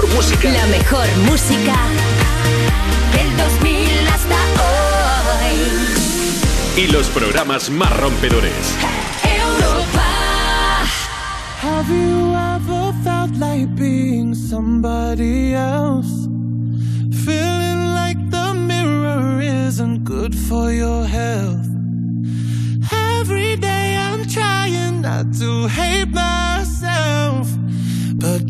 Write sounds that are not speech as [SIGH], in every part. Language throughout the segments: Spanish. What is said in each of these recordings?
mejor música. La mejor música del 2000 hasta hoy. Y los programas más rompedores. Europa. Have you ever felt like being somebody else? Feeling like the mirror isn't good for your health. Every day I'm trying not to hate myself.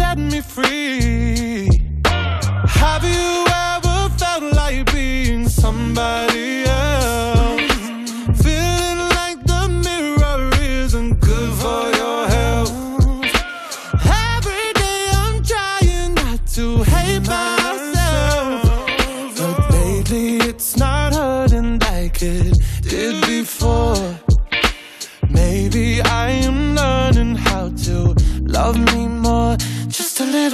set me free. Have you ever felt like being somebody else?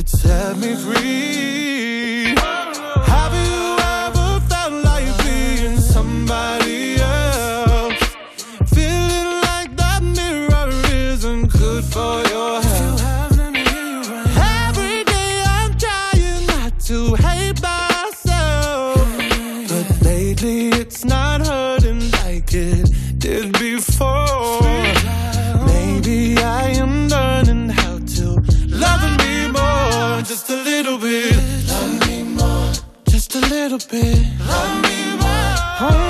it set me free. Just a little bit. Love me more.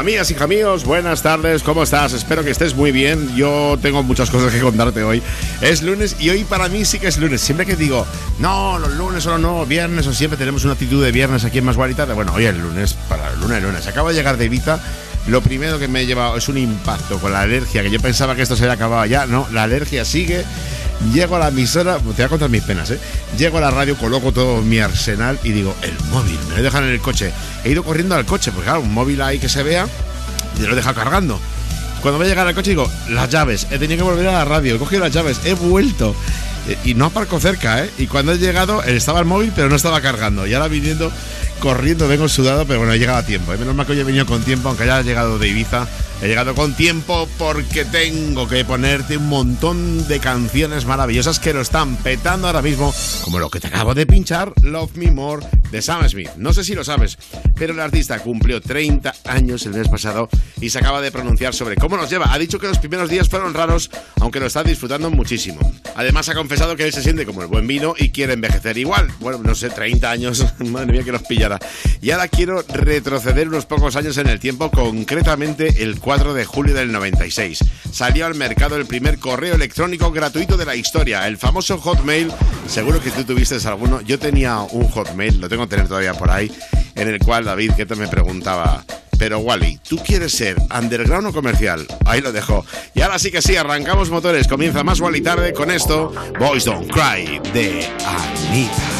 Amigas y amigos, buenas tardes, ¿cómo estás? Espero que estés muy bien. Yo tengo muchas cosas que contarte hoy. Es lunes y hoy para mí sí que es lunes. Siempre que digo, no, los lunes o no, viernes o siempre tenemos una actitud de viernes aquí en Más Guarita. Bueno, hoy es lunes, para el lunes, lunes. Acabo de llegar de Ibiza. Lo primero que me he llevado es un impacto con la alergia, que yo pensaba que esto se había acabado ya. No, la alergia sigue. Llego a la emisora, te voy a contar mis penas, ¿eh? Llego a la radio, coloco todo mi arsenal y digo, el móvil, me lo dejan en el coche. He ido corriendo al coche, porque claro, un móvil ahí que se vea, y lo he dejado cargando. Cuando voy a llegar al coche digo, las llaves, he tenido que volver a la radio, he cogido las llaves, he vuelto. Eh, Y no aparco cerca, ¿eh? Y cuando he llegado, eh, estaba el móvil, pero no estaba cargando. Y ahora viniendo, corriendo, vengo sudado, pero bueno, he llegado a tiempo. ¿eh? Menos mal que hoy he venido con tiempo, aunque haya llegado de Ibiza. He llegado con tiempo porque tengo que ponerte un montón de canciones maravillosas que lo están petando ahora mismo, como lo que te acabo de pinchar, Love Me More de Sam Smith. No sé si lo sabes, pero el artista cumplió 30 años el mes pasado y se acaba de pronunciar sobre cómo nos lleva. Ha dicho que los primeros días fueron raros, aunque lo está disfrutando muchísimo. Además ha confesado que él se siente como el buen vino y quiere envejecer igual. Bueno, no sé, 30 años, [LAUGHS] madre mía que los pillara. Y ahora quiero retroceder unos pocos años en el tiempo, concretamente el 4 4 de julio del 96. Salió al mercado el primer correo electrónico gratuito de la historia, el famoso Hotmail. Seguro que tú tuviste alguno. Yo tenía un Hotmail, lo tengo que tener todavía por ahí, en el cual David te me preguntaba, pero Wally, ¿tú quieres ser underground o comercial? Ahí lo dejo. Y ahora sí que sí, arrancamos motores. Comienza más Wally tarde con esto, Boys Don't Cry de Anita.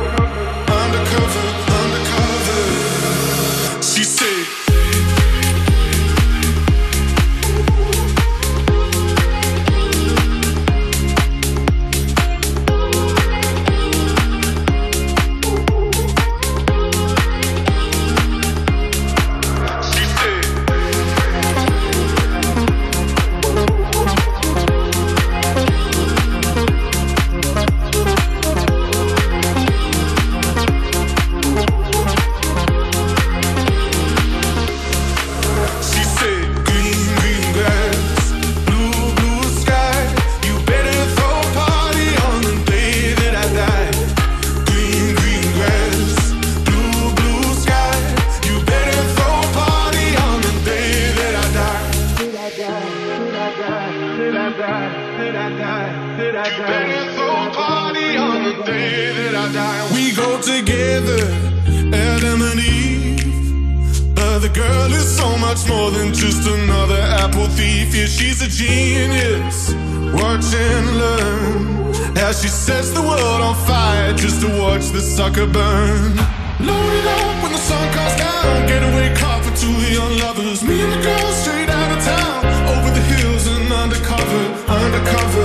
girl is so much more than just another apple thief. Yeah, she's a genius. Watch and learn as she sets the world on fire just to watch the sucker burn. Load it up when the sun comes down. Getaway car for two young lovers. Me and the girl straight out of town. Over the hills and undercover, undercover.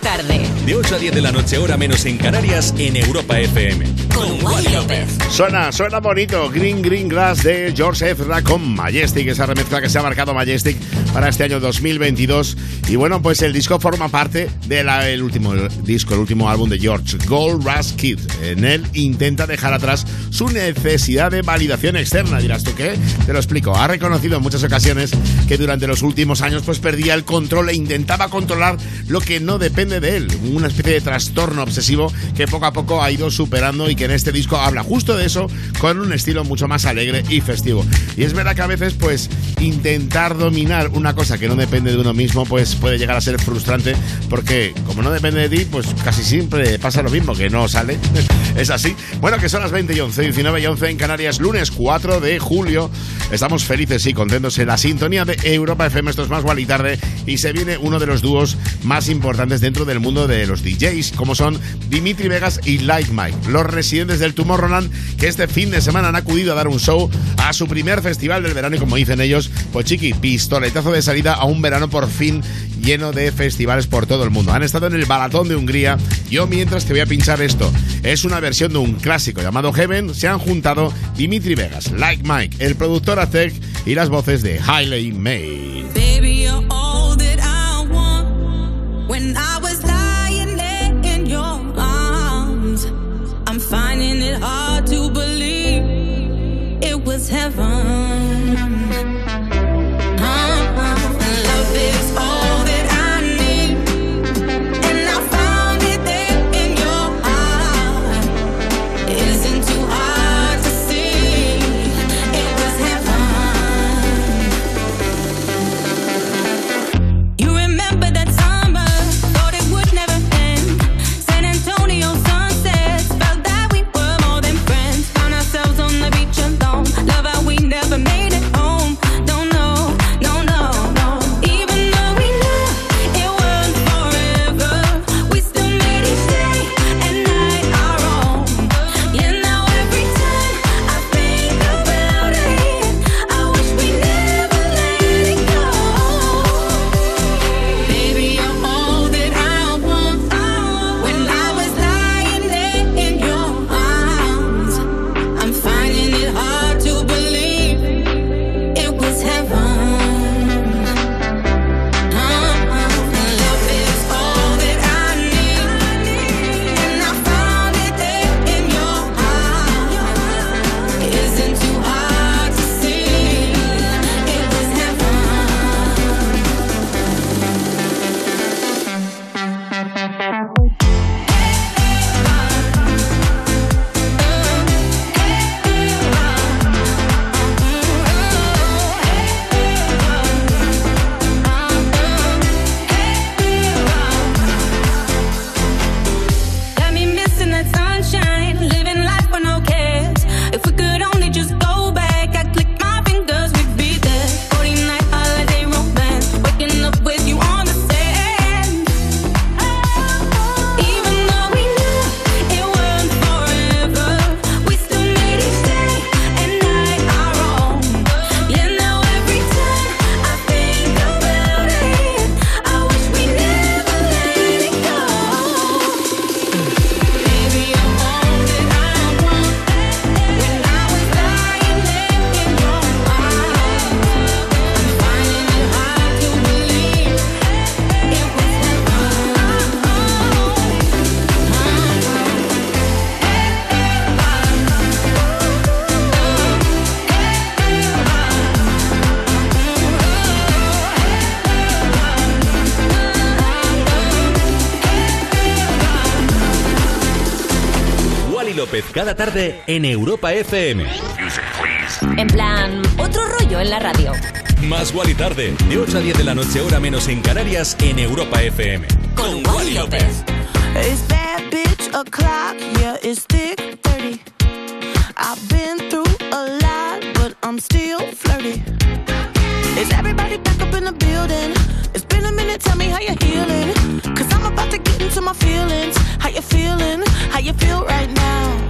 Tarde. De 8 a 10 de la noche, hora menos en Canarias, en Europa FM. Con Wally López. Suena, suena bonito. Green Green Grass de George Ezra con Majestic, esa remezcla que se ha marcado Majestic para este año 2022. Y bueno, pues el disco forma parte del último disco, el último álbum de George, Gold Rush Kid. En él intenta dejar atrás su necesidad de validación externa. Dirás tú qué? Te lo explico. Ha reconocido en muchas ocasiones que durante los últimos años pues perdía el control e intentaba controlar lo que no depende de él. Una especie de trastorno obsesivo que poco a poco ha ido superando y que en este disco habla justo de eso con un estilo mucho más alegre y festivo. Y es verdad que a veces pues intentar dominar una cosa que no depende de uno mismo pues puede llegar a ser frustrante porque como no depende de ti pues casi siempre pasa lo mismo que no sale. [LAUGHS] es así. Bueno, que son las 20 y 11, 19 y 11 en Canarias, lunes 4 de julio. Estamos felices y contentos en la sintonía de Europa FM. Esto es más y tarde y se viene uno de los dúos más importantes dentro del mundo de los DJs, como son Dimitri Vegas y Like Mike, los residentes del Tomorrowland que este fin de semana han acudido a dar un show a su primer festival del verano y como dicen ellos, pues chiqui, pistoletazo de salida a un verano por fin lleno de festivales por todo el mundo. Han estado en el Balatón de Hungría. Yo mientras te voy a pinchar esto. Es una versión de un clásico llamado Heaven. Se han juntado Dimitri Vegas, Like Mike, el productor Azek y las voces de Hailey May. Cada tarde en Europa FM. En plan, otro rollo en la radio. Más Wally tarde, de 8 a 10 de la noche, hora menos en Canarias, en Europa FM. Con Wally López. It's bad bitch o'clock, yeah, it's thick 30. I've been through a lot, but I'm still flirty. Is everybody back up in the building? It's been a minute, tell me how you're healing. Cause I'm about to get into my feelings. How you feeling? How you feel right now?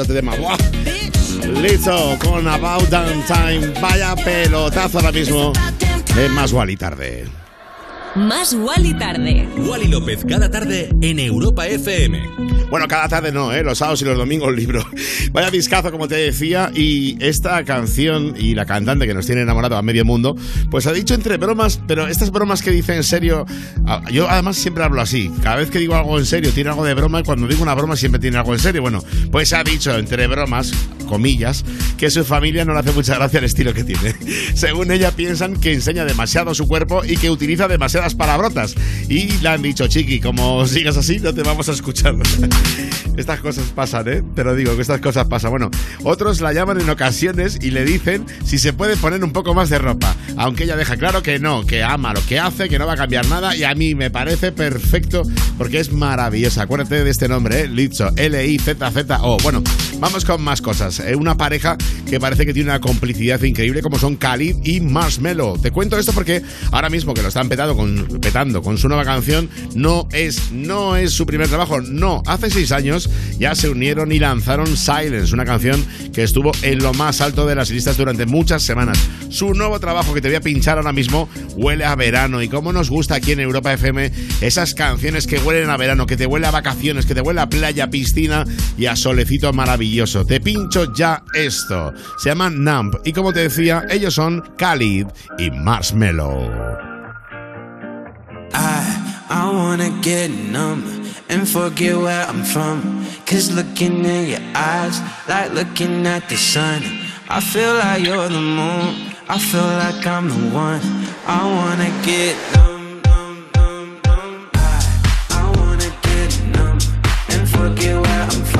Gusta este tema. ¡Buah! Listo, con About Damn Time. Vaya pelotazo ahora mismo. Es más Wally tarde. Más Wally tarde. Wally López cada tarde en Europa FM. Bueno, cada tarde no, ¿eh? los sábados y los domingos libro. Vaya discazo, como te decía, y esta canción y la cantante que nos tiene enamorado a medio mundo, pues ha dicho entre bromas, pero estas bromas que dice en serio, yo además siempre hablo así, cada vez que digo algo en serio tiene algo de broma y cuando digo una broma siempre tiene algo en serio. Bueno, pues ha dicho entre bromas, comillas, que su familia no le hace mucha gracia el estilo que tiene. [LAUGHS] Según ella piensan que enseña demasiado su cuerpo y que utiliza demasiadas palabrotas. Y le han dicho, chiqui, como sigas así no te vamos a escuchar. [LAUGHS] Estas cosas pasan, ¿eh? Te lo digo, que estas cosas pasan. Bueno, otros la llaman en ocasiones y le dicen si se puede poner un poco más de ropa. Aunque ella deja claro que no, que ama lo que hace, que no va a cambiar nada. Y a mí me parece perfecto porque es maravillosa. Acuérdate de este nombre, ¿eh? Lizzo. L-I-Z-Z-O. Bueno, vamos con más cosas. ¿eh? Una pareja que parece que tiene una complicidad increíble como son Khalid y Marshmello. Te cuento esto porque ahora mismo que lo están petando con, petando con su nueva canción, no es, no es su primer trabajo. No, hace seis años ya se unieron y lanzaron Silence, una canción que estuvo en lo más alto de las listas durante muchas semanas. Su nuevo trabajo que te voy a pinchar ahora mismo huele a verano y cómo nos gusta aquí en Europa FM esas canciones que huelen a verano, que te huele a vacaciones, que te huele a playa, piscina y a solecito maravilloso. Te pincho ya esto. Se llama Numb y como te decía, ellos son Khalid y Marshmello. I, I wanna get numb and forget where I'm from. Cause looking in your eyes, like looking at the sun. I feel like you're the moon, I feel like I'm the one. I wanna get numb, forget where I'm wasted.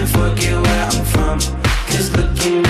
and forget where I'm from. Cause looking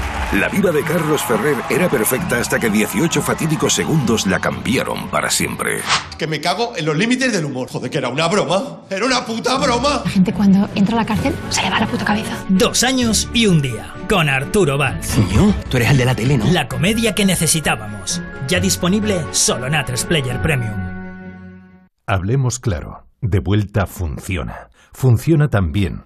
La vida de Carlos Ferrer era perfecta hasta que 18 fatídicos segundos la cambiaron para siempre. Que me cago en los límites del humor. Joder, que era una broma. Era una puta broma. La gente cuando entra a la cárcel se le va la puta cabeza. Dos años y un día, con Arturo Valls. Tú eres el de la tele, ¿no? La comedia que necesitábamos. Ya disponible solo en A3 Player Premium. Hablemos claro. De vuelta funciona. Funciona tan bien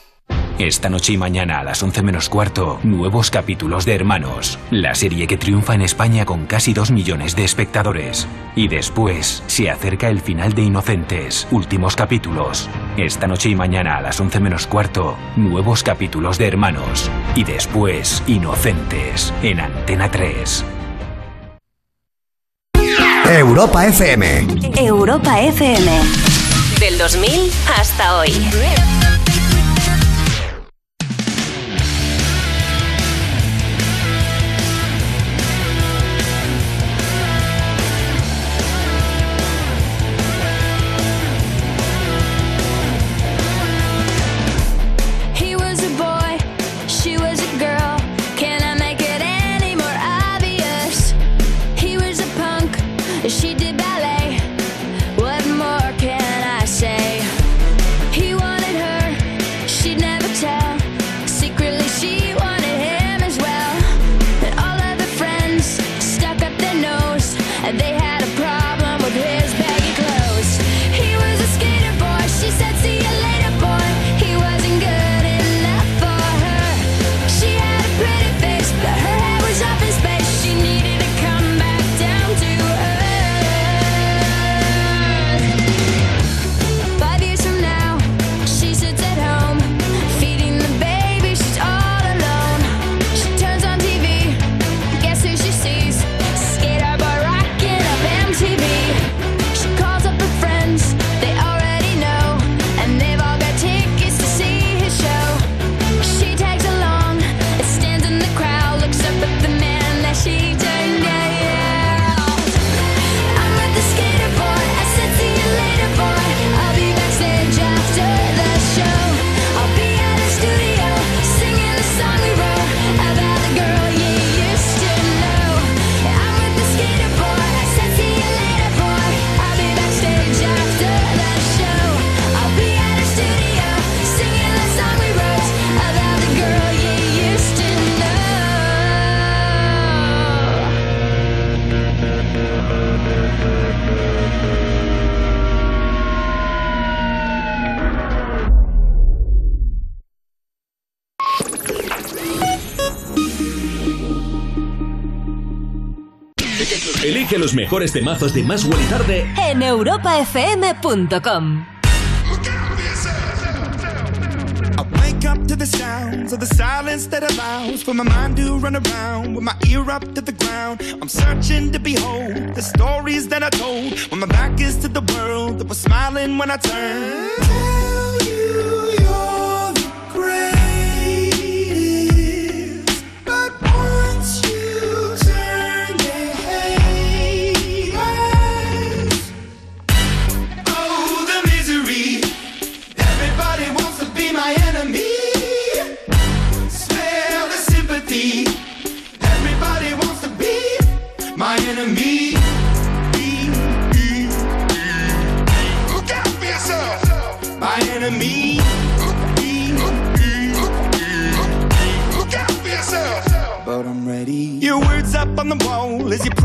Esta noche y mañana a las 11 menos cuarto, nuevos capítulos de Hermanos, la serie que triunfa en España con casi 2 millones de espectadores. Y después se acerca el final de Inocentes, últimos capítulos. Esta noche y mañana a las 11 menos cuarto, nuevos capítulos de Hermanos. Y después Inocentes, en Antena 3. Europa FM. Europa FM. Del 2000 hasta hoy. Mejores temazos de Más y Tarde en europafm.com. Wake up to the sounds of the silence that allows for my mind to run around with my ear up to the ground. I'm searching to behold the stories that I told when my back is to the world that was smiling when I turned. Tell you you're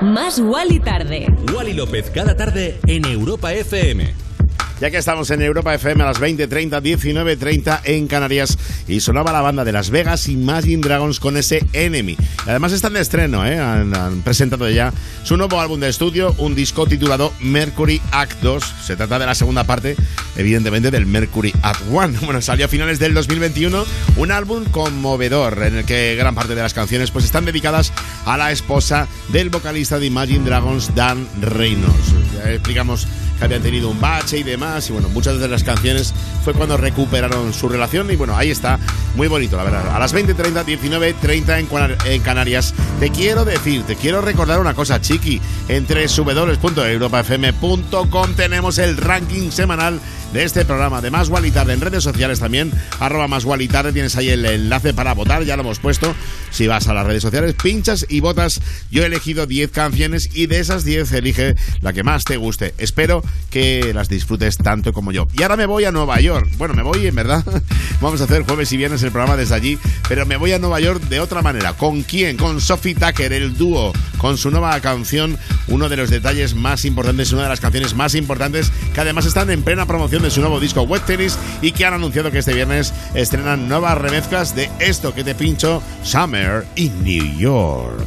Más Wally tarde. Wally López cada tarde en Europa FM. Ya que estamos en Europa FM a las 20.30, 19.30 en Canarias y sonaba la banda de Las Vegas Imagine Dragons con ese Enemy. Además están de estreno, ¿eh? han, han presentado ya su nuevo álbum de estudio, un disco titulado Mercury Act 2. Se trata de la segunda parte, evidentemente, del Mercury Act 1. [LAUGHS] Bueno, salió a finales del 2021 un álbum conmovedor en el que gran parte de las canciones pues están dedicadas a la esposa del vocalista de Imagine Dragons, Dan Reynolds. Ya explicamos habían tenido un bache y demás. Y bueno, muchas de las canciones fue cuando recuperaron su relación. Y bueno, ahí está, muy bonito, la verdad. A las 20.30, 19.30 en, en Canarias. Te quiero decir, te quiero recordar una cosa, chiqui. Entre www.europafm.com tenemos el ranking semanal de este programa de Más y en redes sociales también. Arroba Más y. Tienes ahí el enlace para votar, ya lo hemos puesto. Si vas a las redes sociales, pinchas y votas. Yo he elegido 10 canciones y de esas 10 elige la que más te guste. Espero que las disfrutes tanto como yo. Y ahora me voy a Nueva York. Bueno, me voy en verdad. [LAUGHS] Vamos a hacer jueves y viernes el programa desde allí. Pero me voy a Nueva York de otra manera. ¿Con quién? Con Sophie Tucker, el dúo, con su nueva canción. Uno de los detalles más importantes, una de las canciones más importantes que además están en plena promoción de su nuevo disco Wet Tennis y que han anunciado que este viernes estrenan nuevas remezclas de esto que te pincho, Summer in New York.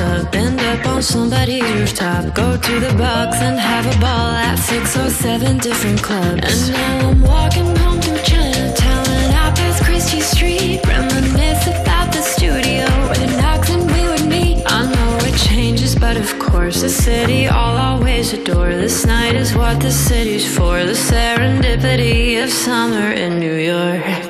up. End up on somebody's rooftop. Go to the box and have a ball at six or seven different clubs. And now I'm walking home through Chinatown and out past Christie Street. Reminisce about the studio where the knocks and we would meet. I know it changes, but of course, the city I'll always adore. This night is what the city's for. The serendipity of summer in New York.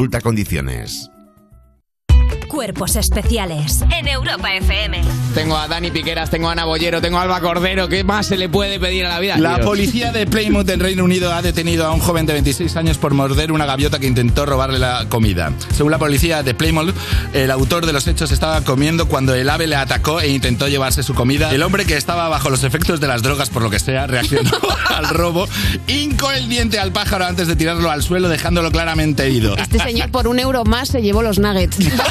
Condiciones. Cuerpos especiales en Europa FM. Tengo a Dani Piqueras, tengo a Ana Bollero, tengo a Alba Cordero. ¿Qué más se le puede pedir a la vida? La tíos? policía de Plymouth en Reino Unido ha detenido a un joven de 26 años por morder una gaviota que intentó robarle la comida. Según la policía de Plymouth, el autor de los hechos estaba comiendo cuando el ave le atacó e intentó llevarse su comida. El hombre que estaba bajo los efectos de las drogas, por lo que sea, reaccionó [LAUGHS] al robo, hincó el diente al pájaro antes de tirarlo al suelo, dejándolo claramente herido. Este señor por un euro más se llevó los nuggets. [LAUGHS]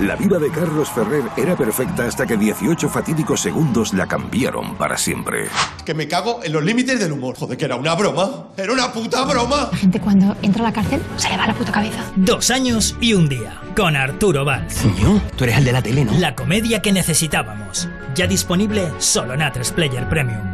La vida de Carlos Ferrer era perfecta hasta que 18 fatídicos segundos la cambiaron para siempre. Que me cago en los límites del humor. Joder, que era una broma. Era una puta broma. La gente cuando entra a la cárcel se le va la puta cabeza. Dos años y un día, con Arturo Valls. Coño, tú eres el de la tele, ¿no? La comedia que necesitábamos. Ya disponible solo en A3 Player Premium.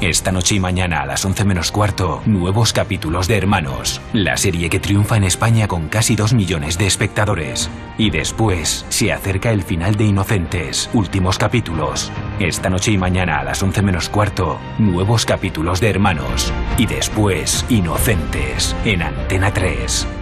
Esta noche y mañana a las 11 menos cuarto, nuevos capítulos de Hermanos, la serie que triunfa en España con casi 2 millones de espectadores. Y después se acerca el final de Inocentes, últimos capítulos. Esta noche y mañana a las 11 menos cuarto, nuevos capítulos de Hermanos. Y después Inocentes, en Antena 3.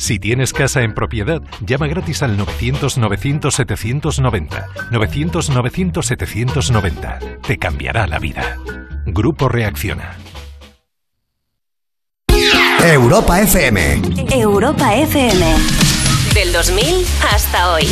Si tienes casa en propiedad, llama gratis al 900-900-790. 900-900-790. Te cambiará la vida. Grupo Reacciona. Europa FM. Europa FM. Del 2000 hasta hoy.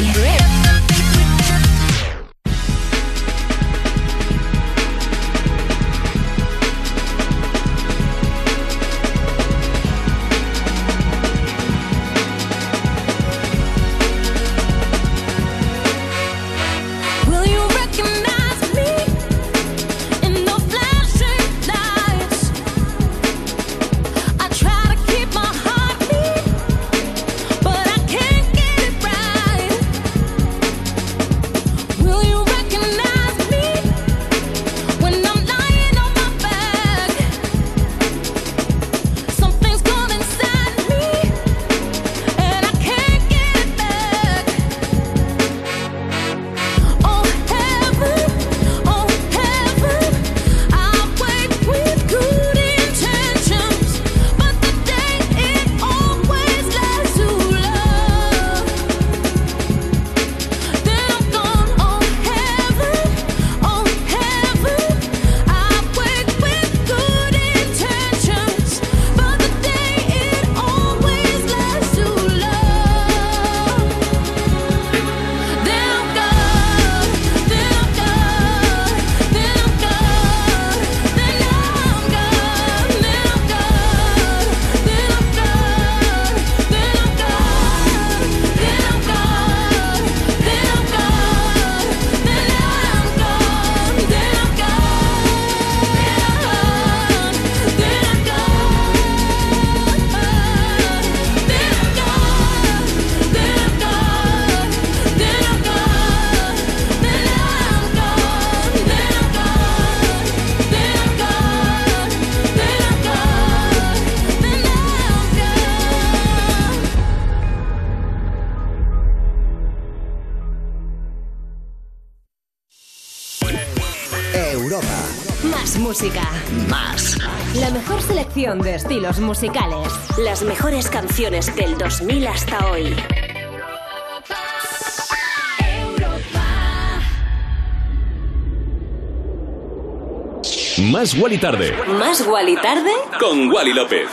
De estilos musicales. Las mejores canciones del 2000 hasta hoy. Más Wally Tarde. Más Wally tarde. Con Wally López.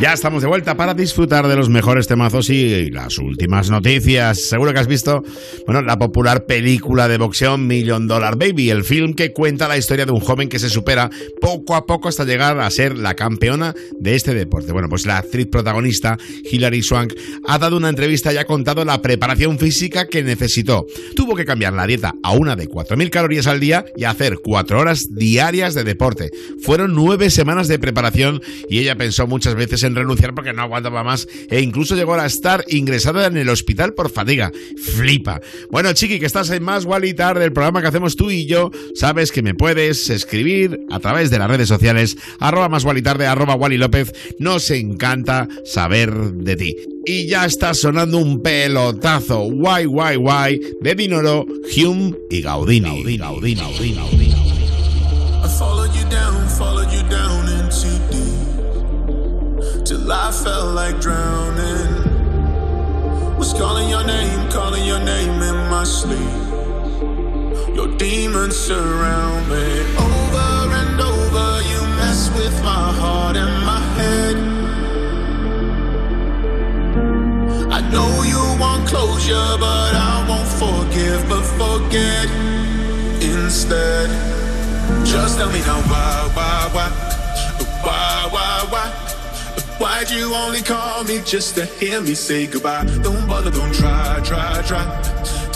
Ya estamos de vuelta para disfrutar de los mejores temazos y las últimas noticias. Seguro que has visto, bueno, la popular película de boxeo Million Dollar Baby, el film que cuenta la historia de un joven que se supera Nicole a poco hasta llegar a ser la campeona de este deporte. Bueno, pues la actriz protagonista, Hilary Swank, ha dado una entrevista y ha contado la preparación física que necesitó. Tuvo que cambiar la dieta a una de 4.000 calorías al día y hacer 4 horas diarias de deporte. Fueron 9 semanas de preparación y ella pensó muchas veces en renunciar porque no aguantaba más e incluso llegó a estar ingresada en el hospital por fatiga. Flipa. Bueno, chiqui, que estás en Más Wally Tarde, el programa que hacemos tú y yo, sabes que me puedes escribir a través de las redes sociales, arroba más Wally Tarde, arroba Wally López. Nos encanta saber de ti. Y ya está sonando un pelotazo, guay, guay, guay, de Dinoro, Hume y Gaudini. Gaudini, Gaudini, Gaudini, Gaudini. I followed you down, followed you down into deep. Till I felt like drowning. Was calling your name, calling your name in my sleep. Your demons surround me. Over with my heart and my head. I know you want closure, but I won't forgive, but forget instead. Just tell me now why, why, why, why, why, why? Why'd you only call me just to hear me say goodbye? Don't bother, don't try, try, try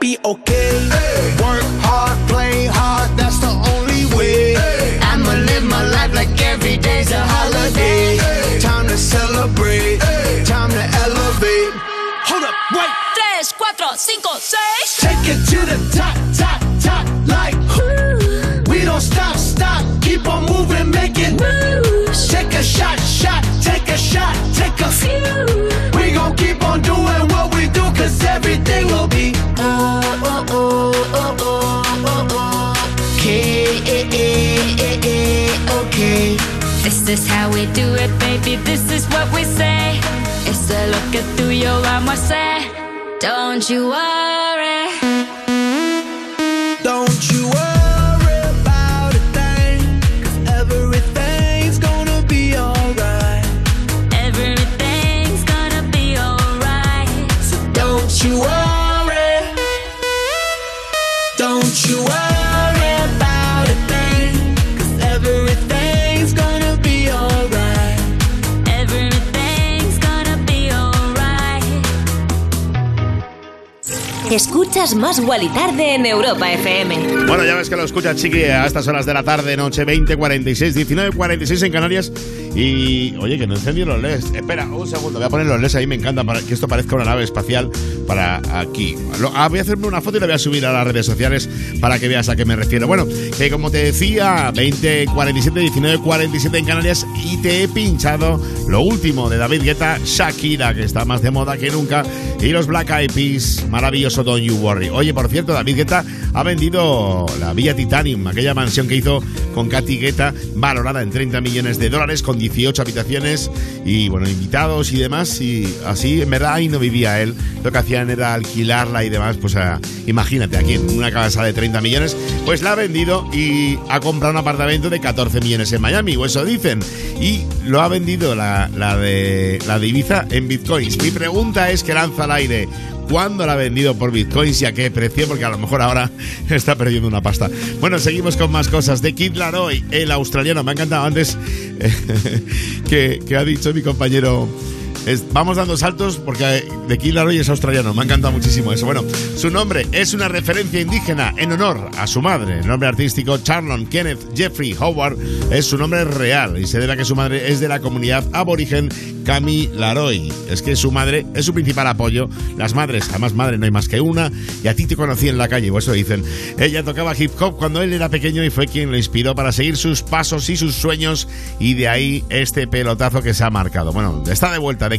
be okay. This is how we do it, baby. This is what we say. Eso es lo que tú y yo vamos a hacer. Don't you worry. Escuchas más Wally Tarde en Europa FM. Bueno, ya ves que lo escucha Chiqui a estas horas de la tarde, noche 20, 46, 19, 46 en Canarias. Y oye, que no encendí los LEDs. Espera, un segundo, voy a poner los LEDs ahí, me encanta que esto parezca una nave espacial para aquí. Lo- ah, voy a hacerme una foto y la voy a subir a las redes sociales para que veas a qué me refiero. Bueno, que como te decía, 20, 47, 19, 47 en Canarias y te he pinchado lo último de David Guetta, Shakira, que está más de moda que nunca, y los Black Eyed Peas, maravilloso Don't You Worry. Oye, por cierto, David Guetta ha vendido la Villa Titanium, aquella mansión que hizo con Katy Guetta, valorada en 30 millones de dólares, con 18 habitaciones y, bueno, invitados y demás. Y así, en verdad, ahí no vivía él. Lo que era alquilarla y demás. Pues ah, imagínate, aquí en una casa de 30 millones, pues la ha vendido y ha comprado un apartamento de 14 millones en Miami, o eso dicen. Y lo ha vendido la, la de, la de Ibiza en bitcoins. Mi pregunta es que lanza al aire. ¿Cuándo la ha vendido por bitcoins y a qué precio? Porque a lo mejor ahora [LAUGHS] está perdiendo una pasta. Bueno, seguimos con más cosas. De Kid Laroi, el australiano. Me ha encantado antes [LAUGHS] que, que ha dicho mi compañero. Es- vamos dando saltos porque de Kid Laroi es australiano. Me ha encantado muchísimo eso. Bueno, su nombre es una referencia indígena en honor a su madre. El nombre artístico Charlon Kenneth Jeffrey Howard es su nombre real y se debe a que su madre es de la comunidad aborigen Cami Laroi. Es que su madre es su principal apoyo. Las madres, además madre no hay más que una. Y a ti te conocí en la calle, o eso dicen. Ella tocaba hip hop cuando él era pequeño y fue quien lo inspiró para seguir sus pasos y sus sueños. Y de ahí este pelotazo que se ha marcado. Bueno, está de vuelta de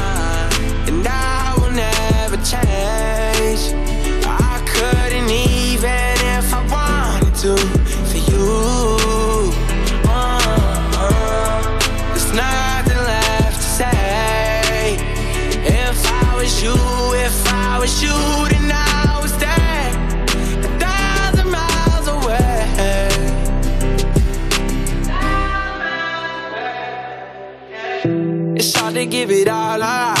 Change. I couldn't even if I wanted to for you. Uh, there's nothing left to say. If I was you, if I was you, then I was there, a thousand miles away. It's hard to give it all up.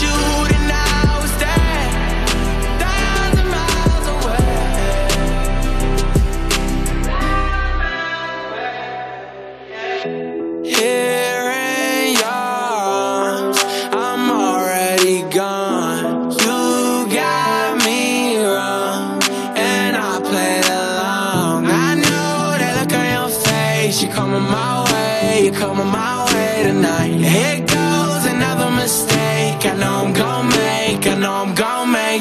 shoot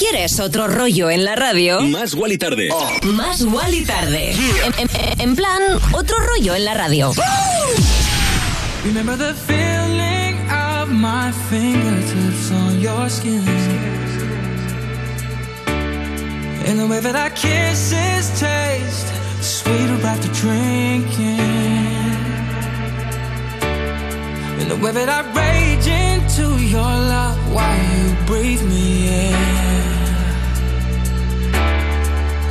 quieres otro rollo en la radio, Más Wally tarde. más Wally tarde. En, en- en plan, otro rollo en la radio. Remember the feeling of my fingertips on your skin. And the way that our kisses taste sweeter after drinking. And the way that I rage into your love while you breathe me in.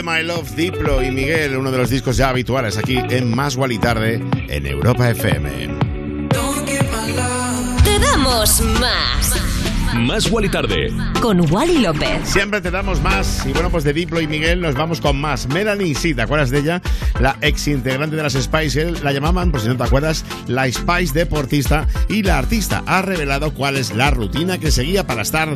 Forget My Love, Diplo y Miguel, uno de los discos ya habituales aquí en Más y Tarde en Europa FM. Te damos más. Más Wally tarde. Con Wally López. Siempre te damos más. Y bueno, pues de Diplo y Miguel nos vamos con más. Melanie, sí, ¿te acuerdas de ella? La ex integrante de las Spice Girls, la llamaban, por si no te acuerdas, la Spice deportista. Y la artista ha revelado cuál es la rutina que seguía para estar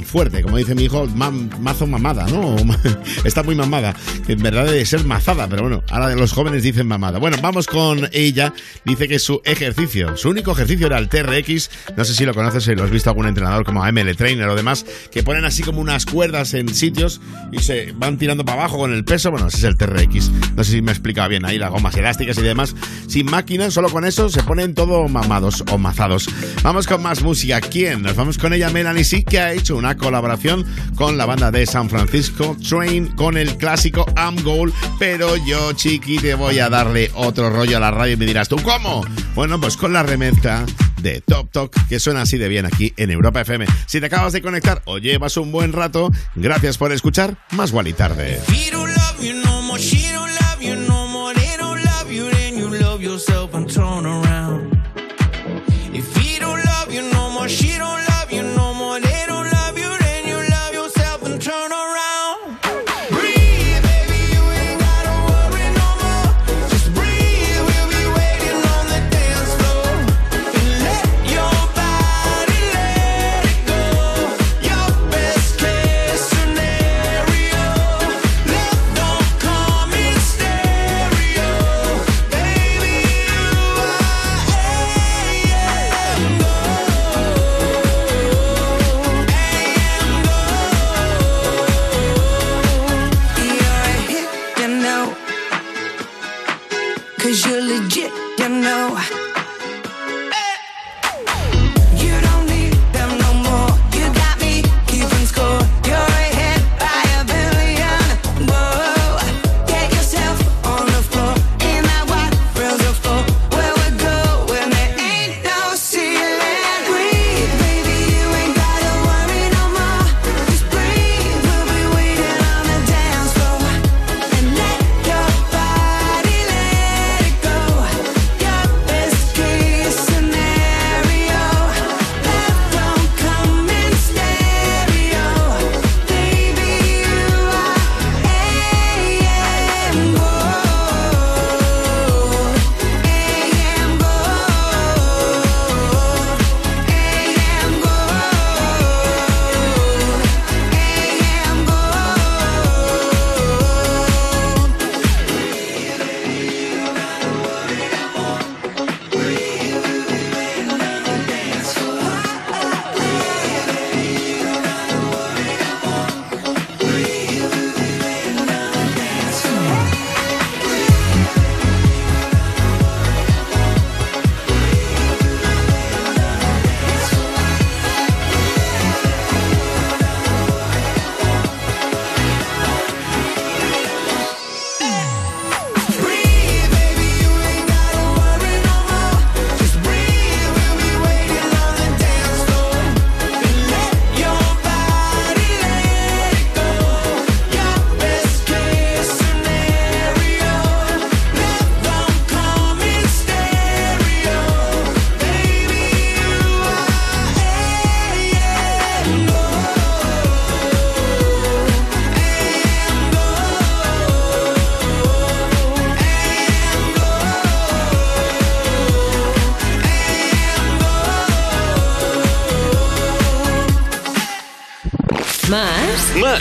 fuerte. Como dice mi hijo, mazo mamada, ¿no? [LAUGHS] Está muy mamada. En verdad debe ser mazada, pero bueno, ahora los jóvenes dicen mamada. Bueno, vamos con ella. Dice que su ejercicio, su único ejercicio era el TRX. No sé si lo conoces, si lo has visto algún entrenador como AML Trainer o demás, que ponen así como unas cuerdas en sitios y se van tirando para abajo con el peso. Bueno, ese es el TRX. No sé si me he explicado bien ahí, las gomas elásticas y demás. Sin máquinas, solo con eso se ponen todo mamados o mazados. Vamos con más música. ¿Quién? Nos vamos con ella, Melanie Sí, que ha hecho una colaboración con la banda de San Francisco, Train, con el clásico I'm Goal. Pero yo, chiqui, te voy a darle otro rollo a la radio y me dirás, ¿tú cómo? Bueno, pues con la remezcla de Top Talk, que suena así de bien aquí en Europa FM. Si te acabas de conectar o llevas un buen rato, gracias por escuchar Más Gual y Tarde. Cause you're legit, you know.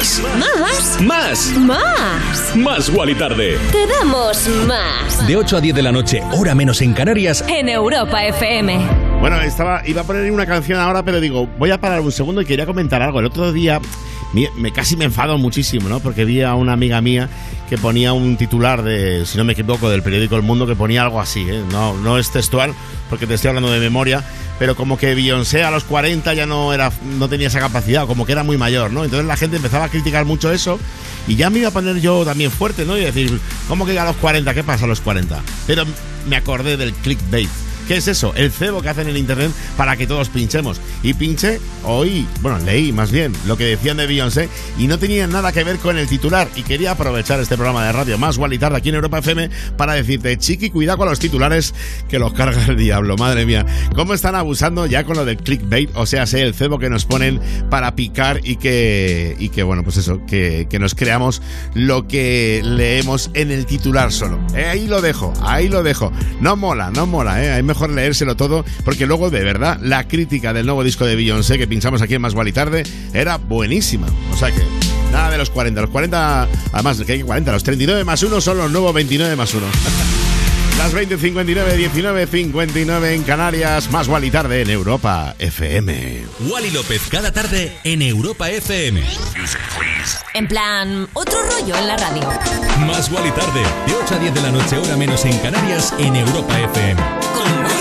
Más. Más. Más. Más. Más y Tarde. Te damos más. De 8 a 10 de la noche, hora menos en Canarias. En Europa FM. Bueno, estaba, iba a poner una canción ahora, pero digo, voy a parar un segundo y quería comentar algo. El otro día me, casi me enfado muchísimo, ¿no? Porque vi a una amiga mía que ponía un titular de, si no me equivoco, del periódico El Mundo que ponía algo así, ¿eh? No, no es textual, porque te estoy hablando de memoria, pero como que Beyoncé a los 40 ya no era no tenía esa capacidad, como que era muy mayor, ¿no? Entonces la gente empezaba a criticar mucho eso y ya me iba a poner yo también fuerte, ¿no? Y decir, ¿cómo que a los 40? ¿Qué pasa a los 40? Pero me acordé del clickbait ¿Qué es eso? El cebo que hacen en internet para que todos pinchemos. Y pinché, oí, bueno, leí más bien lo que decían de Beyoncé y no tenía nada que ver con el titular. Y quería aprovechar este programa de radio más y tarde aquí en Europa FM para decirte, chiqui, cuidado con los titulares que los carga el diablo. Madre mía, cómo están abusando ya con lo del clickbait, o sea, sé el cebo que nos ponen para picar y que, y que bueno, pues eso, que, que nos creamos lo que leemos en el titular solo. Eh, ahí lo dejo, ahí lo dejo. No mola, no mola, ¿eh? mejor leérselo todo, porque luego, de verdad, la crítica del nuevo disco de Beyoncé que pinchamos aquí en Más y Tarde era buenísima. O sea que, nada de los 40. Los 40, además, que hay 40, los 39 más 1 son los nuevos 29 más 1. [LAUGHS] Las 20, 59, 19, 59 en Canarias, más y Tarde en Europa FM. Wally López cada tarde en Europa FM. En plan, otro rollo en la radio. Más y Tarde, de 8 a 10 de la noche, hora menos en Canarias, en Europa FM. Con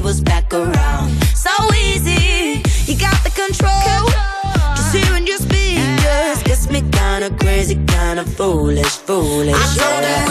tables back around. So easy, you got the control. Just hearing your just gets me kinda crazy, kinda foolish, foolish. I told you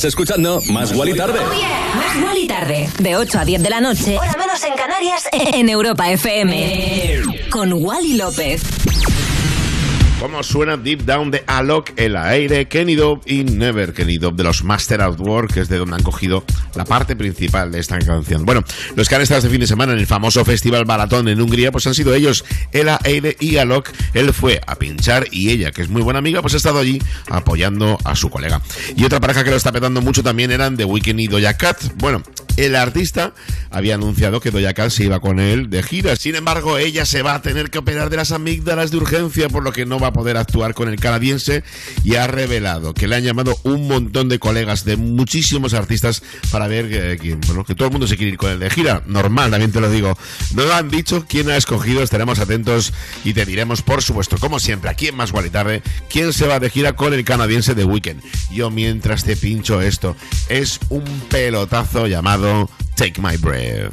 Estás escuchando Más Wally Tarde. Más Wally Tarde. De 8 a 10 de la noche, hora menos en Canarias, [LAUGHS] en Europa FM. Con Wally López. ¿Cómo suena Deep Down de Alok, El Aire, Kenny Dove y Never Kenny Dove de los Master at Work, que es de donde han cogido la parte principal de esta canción. Bueno, los que han estado este fin de semana en el famoso Festival Balatón en Hungría, pues han sido ellos, El Aire y Alok. Él fue a pinchar y ella, que es muy buena amiga, pues ha estado allí apoyando a su colega. Y otra pareja que lo está petando mucho también eran The Weeknd y Doja Cat. Bueno, el artista había anunciado que Doja Cat se iba con él de gira. Sin embargo, ella se va a tener que operar de las amígdalas de urgencia, por lo que no va a poder actuar con el canadiense y ha revelado que le han llamado un montón de colegas de muchísimos artistas para ver que, bueno, que todo el mundo se quiere ir con él de gira. Normal, también te lo digo. No lo han dicho quién ha escogido, estaremos atentos y te diremos, por supuesto, como siempre, aquí en Más Guay Tarde, quién se va de gira con el canadiense de Weekend. Yo mientras te pincho esto, es un pelotazo llamado Take My Breath.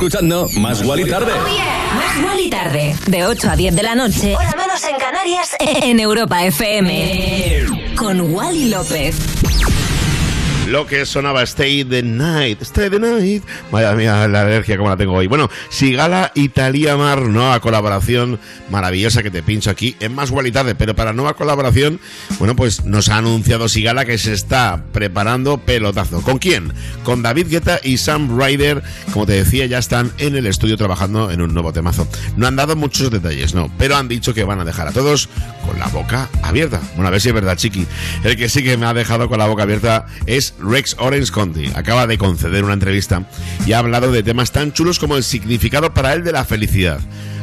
Escuchando Más Guali Tarde. Más Guali Tarde. De 8 a 10 de la noche. Hora menos en Canarias. [LAUGHS] En Europa FM. Con Wally López. Lo que sonaba Stay the Night, Stay the Night. Vaya mía, la alergia como la tengo hoy. Bueno, Sigala Italia Mar, nueva colaboración maravillosa que te pincho aquí en Más Guali Tarde. Pero para nueva colaboración, bueno, pues nos ha anunciado Sigala que se está preparando pelotazo. ¿Con quién? Con David Guetta y Sam Ryder. Como te decía, ya están en el estudio trabajando en un nuevo temazo. No han dado muchos detalles, no, pero han dicho que van a dejar a todos con la boca abierta. Bueno, a ver si es verdad, chiqui. El que sí que me ha dejado con la boca abierta es Rex Orange Conti. Acaba de conceder una entrevista y ha hablado de temas tan chulos como el significado para él de la felicidad.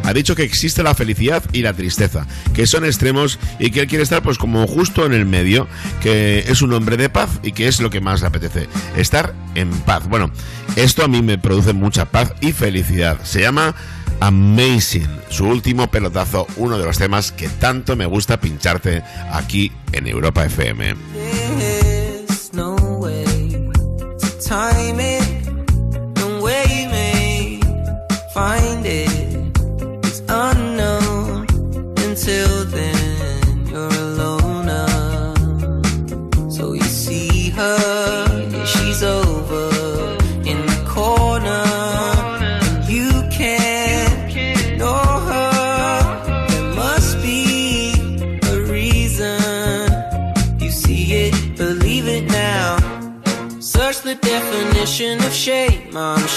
Ha dicho que existe la felicidad y la tristeza, que son extremos y que él quiere estar pues como justo en el medio, que es un hombre de paz y que es lo que más le apetece, estar en paz. Bueno, esto a mí me produce mucha paz y felicidad. Se llama Amazing, su último pelotazo, uno de los temas que tanto me gusta pincharte aquí en Europa FM. mom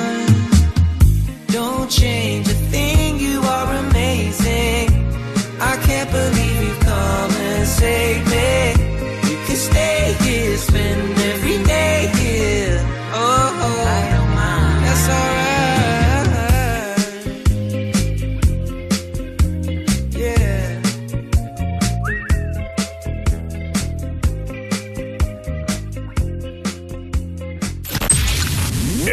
Don't change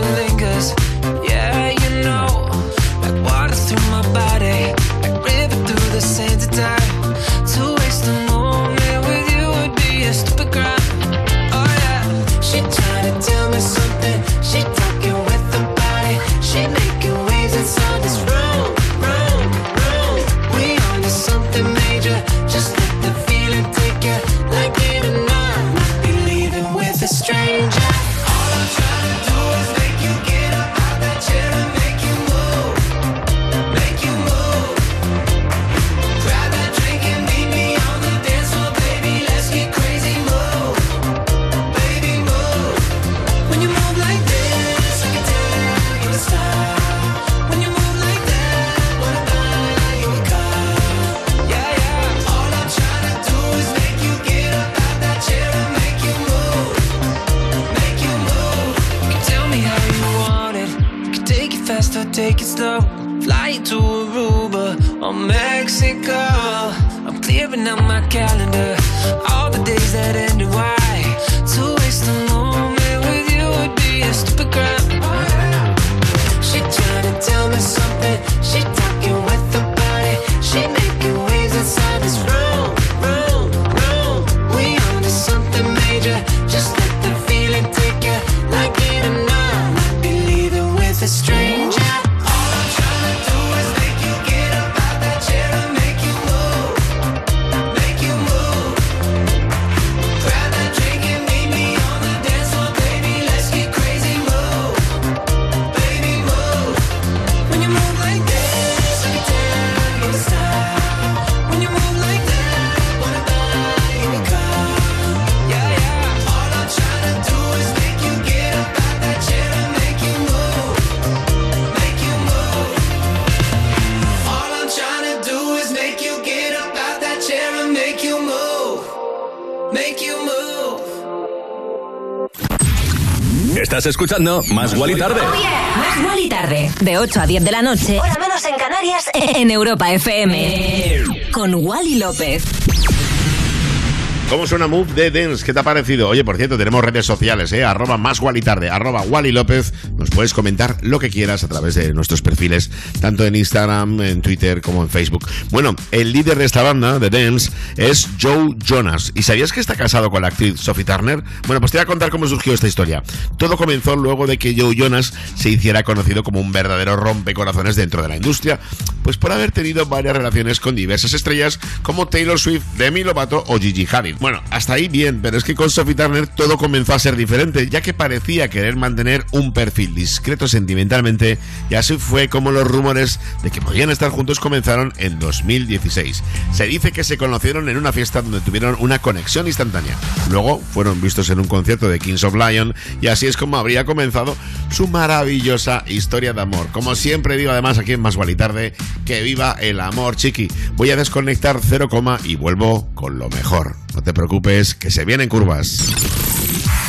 The good take it slow. Estás escuchando Más Guali Tarde. Más Guali Tarde. De 8 a 10 de la noche. Hora menos en Canarias. En Europa FM. Con Wally López. ¿Cómo suena Move de Dance? ¿Qué te ha parecido? Oye, por cierto, tenemos redes sociales, ¿eh? Arroba más Wally tarde, arroba Wally López. Nos puedes comentar lo que quieras a través de nuestros perfiles, tanto en Instagram, en Twitter como en Facebook. Bueno, el líder de esta banda, de Dance, es Joe Jonas. ¿Y sabías que está casado con la actriz Sophie Turner? Bueno, pues te voy a contar cómo surgió esta historia. Todo comenzó luego de que Joe Jonas se hiciera conocido como un verdadero rompecorazones dentro de la industria, pues por haber tenido varias relaciones con diversas estrellas como Taylor Swift, Demi Lovato o Gigi Hadid. Bueno, hasta ahí bien, pero es que con Sophie Turner todo comenzó a ser diferente, ya que parecía querer mantener un perfil discreto sentimentalmente, y así fue como los rumores de que podían estar juntos comenzaron en 2016. Se dice que se conocieron en una fiesta donde tuvieron una conexión instantánea. Luego fueron vistos en un concierto de Kings of Lion, y así es como habría comenzado su maravillosa historia de amor. Como siempre digo además aquí en Más Guali Tarde, que viva el amor, chiqui. Voy a desconectar cero y vuelvo con lo mejor. No te preocupes, que se vienen curvas.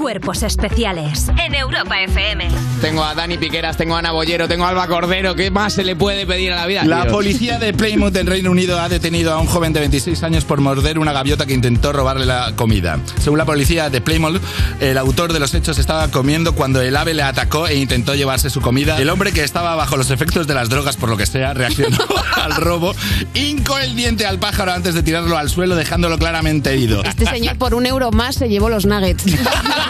Cuerpos especiales. En Europa FM. Tengo a Dani Piqueras, tengo a Ana Bollero, tengo a Alba Cordero. ¿Qué más se le puede pedir a la vida? La tíos? policía de Plymouth en Reino Unido ha detenido a un joven de 26 años por morder una gaviota que intentó robarle la comida. Según la policía de Plymouth, el autor de los hechos estaba comiendo cuando el ave le atacó e intentó llevarse su comida. El hombre que estaba bajo los efectos de las drogas, por lo que sea, reaccionó [LAUGHS] al robo, hincó el diente al pájaro antes de tirarlo al suelo, dejándolo claramente herido. Este señor por un euro más se llevó los nuggets. [LAUGHS]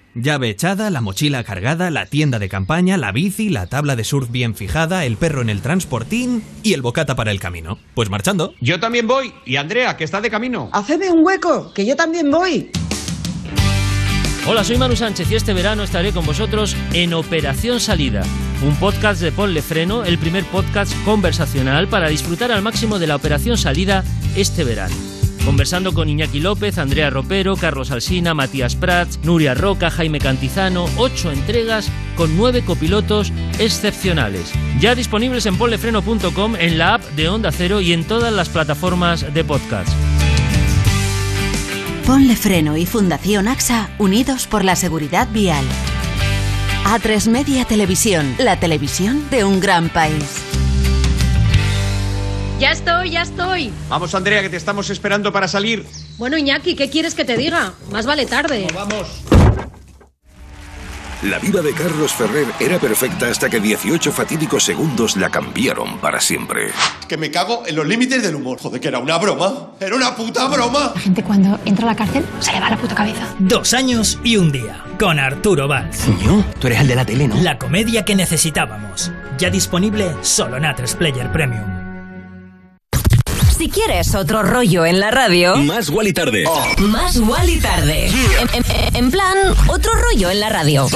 Llave echada, la mochila cargada, la tienda de campaña, la bici, la tabla de surf bien fijada, el perro en el transportín y el bocata para el camino. Pues marchando. Yo también voy. Y Andrea, que está de camino. Hacedme un hueco, que yo también voy. Hola, soy Manu Sánchez y este verano estaré con vosotros en Operación Salida, un podcast de Ponle Freno, el primer podcast conversacional para disfrutar al máximo de la Operación Salida este verano. Conversando con Iñaki López, Andrea Ropero, Carlos Alsina, Matías Prats, Nuria Roca, Jaime Cantizano, ocho entregas con nueve copilotos excepcionales. Ya disponibles en ponlefreno.com, en la app de Onda Cero y en todas las plataformas de podcast. Ponle Freno y Fundación AXA unidos por la seguridad vial. A3 Media Televisión, la televisión de un gran país. Ya estoy, ya estoy. Vamos, Andrea, que te estamos esperando para salir. Bueno, Iñaki, ¿qué quieres que te diga? Más vale tarde. Vamos. La vida de Carlos Ferrer era perfecta hasta que 18 fatídicos segundos la cambiaron para siempre. Que me cago en los límites del humor. Joder, que era una broma. Era una puta broma. La gente cuando entra a la cárcel se le va la puta cabeza. Dos años y un día, con Arturo Valls. ¿Yo? Tú eres el de la tele, ¿no? La comedia que necesitábamos. Ya disponible solo en A3 Player Premium. Quieres otro rollo en la radio. Más y Tarde. Más y Tarde. En, en- en plan, otro rollo en la radio.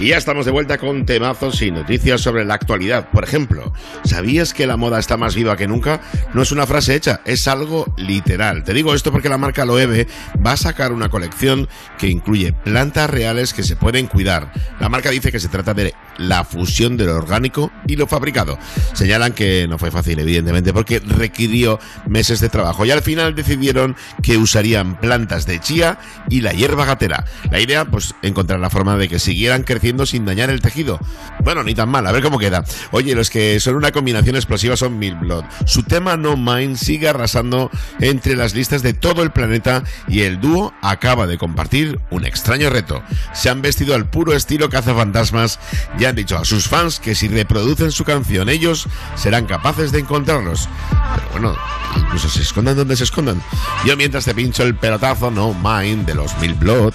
Y ya estamos de vuelta con temazos y noticias sobre la actualidad. Por ejemplo, ¿sabías que la moda está más viva que nunca? No es una frase hecha, es algo literal. Te digo esto porque la marca Loewe va a sacar una colección que incluye plantas reales que se pueden cuidar. La marca dice que se trata de la fusión de lo orgánico y lo fabricado. Señalan que no fue fácil, evidentemente, porque requirió meses de trabajo y al final decidieron que usarían plantas de chía y la hierba gatera. La idea, pues, encontrar la forma de que siguieran creciendo sin dañar el tejido. Bueno, ni tan mal, a ver cómo queda. Oye, los que son una combinación explosiva son Milk Blood. Su tema No Mind sigue arrasando entre las listas de todo el planeta y el dúo acaba de compartir un extraño reto. Se han vestido al puro estilo cazafantasmas y han dicho a sus fans que si reproducen su canción ellos serán capaces de encontrarlos. Pero bueno, incluso se escondan donde se escondan. Yo mientras te pincho el pelotazo No Mind de los Milk Blood.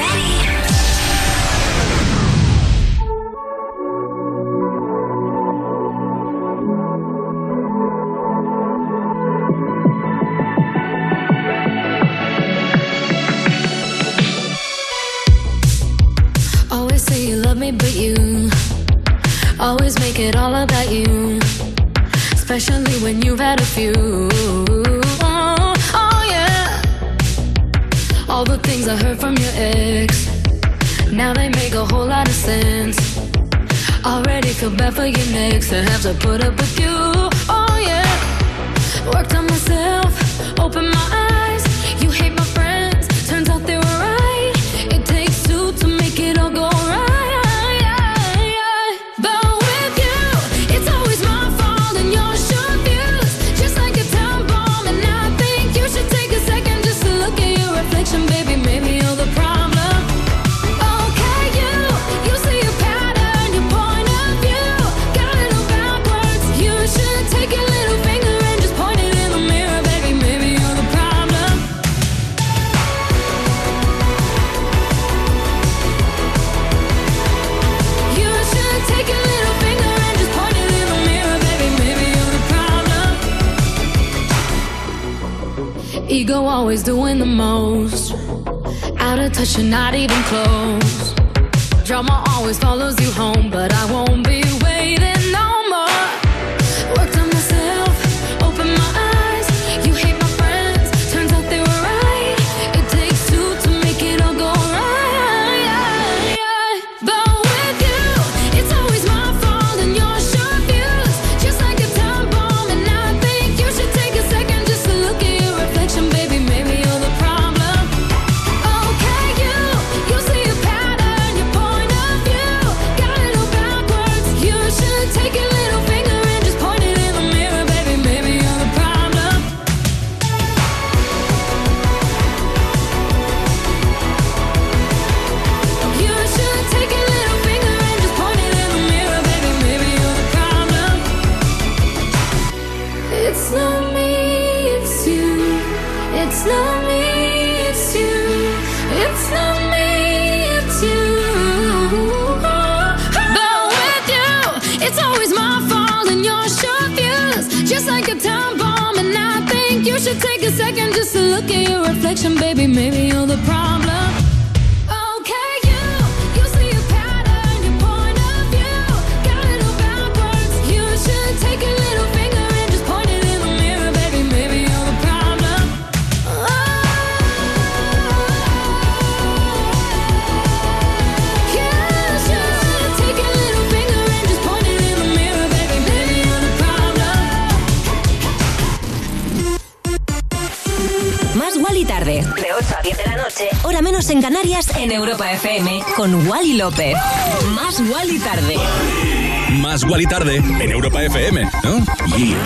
y tarde en Europa FM, ¿no? Yeah.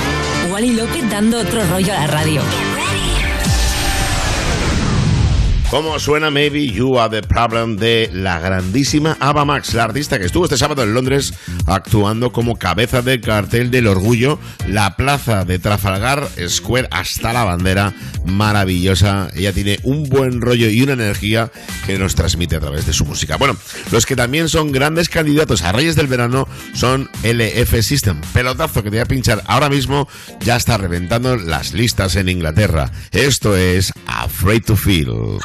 Wally López dando otro rollo a la radio. ¿Cómo suena Maybe You Are the Problem de la grandísima Ava Max, la artista que estuvo este sábado en Londres actuando como cabeza del cartel del orgullo, la plaza de Trafalgar Square hasta la bandera maravillosa. Ella tiene un buen rollo y una energía que nos transmite a través de su música. Bueno, los que también son grandes candidatos a Reyes del Verano son LF System. Pelotazo que te voy a pinchar ahora mismo, ya está reventando las listas en Inglaterra. Esto es Afraid to Feel.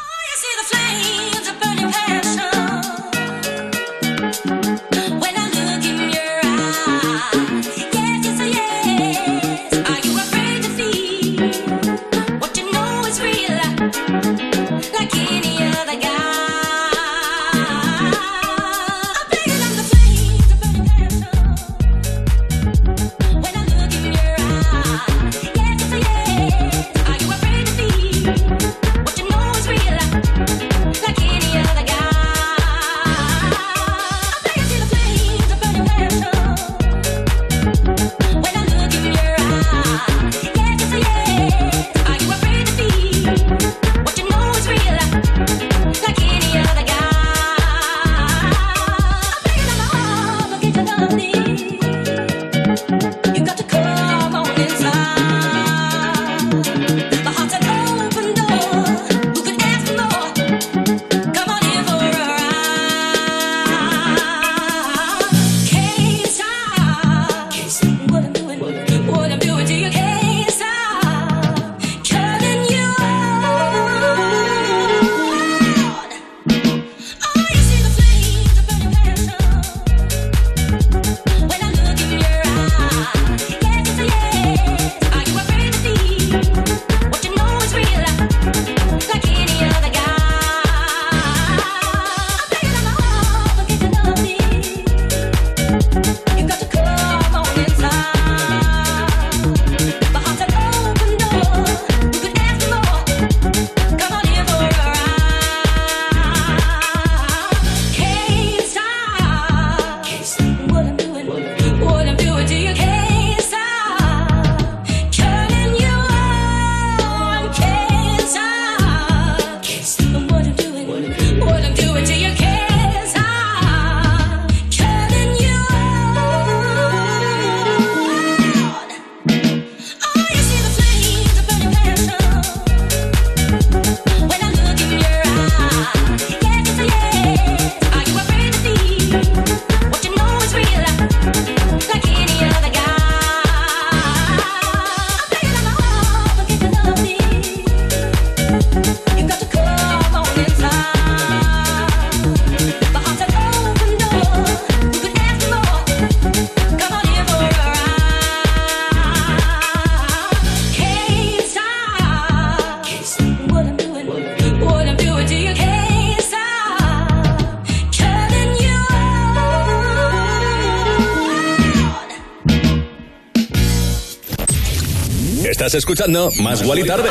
Escuchando Más Guali Tarde.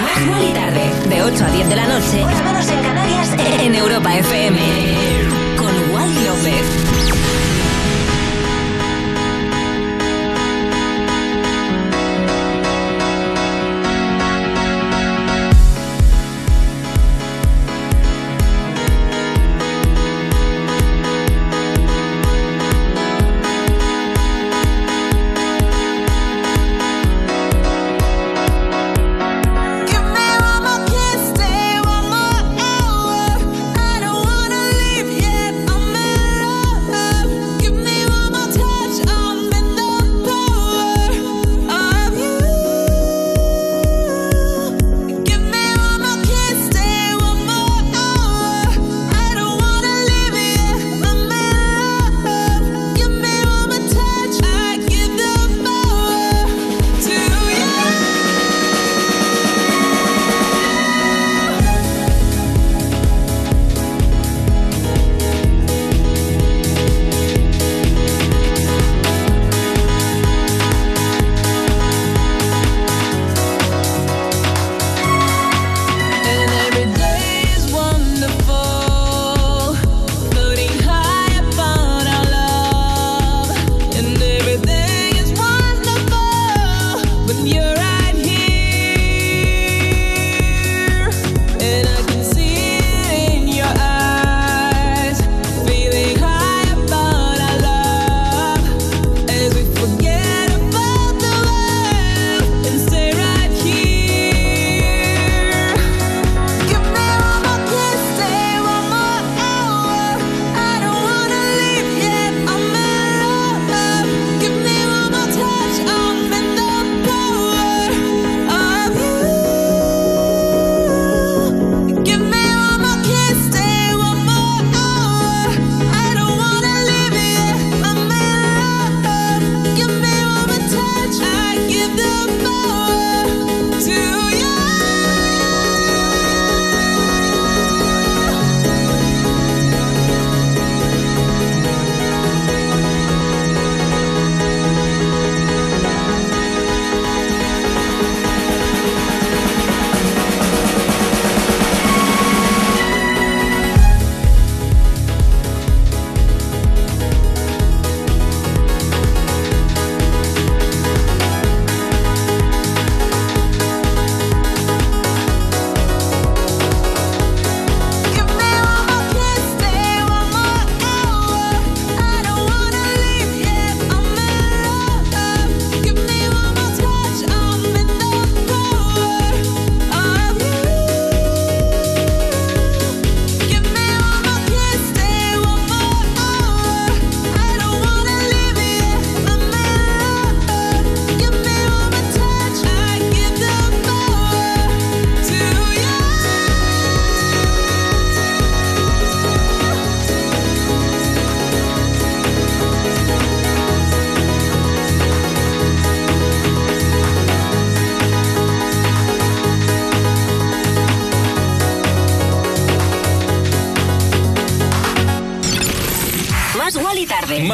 Más Guali Tarde. De 8 a 10 de la noche. Menos en Canarias. En Europa FM.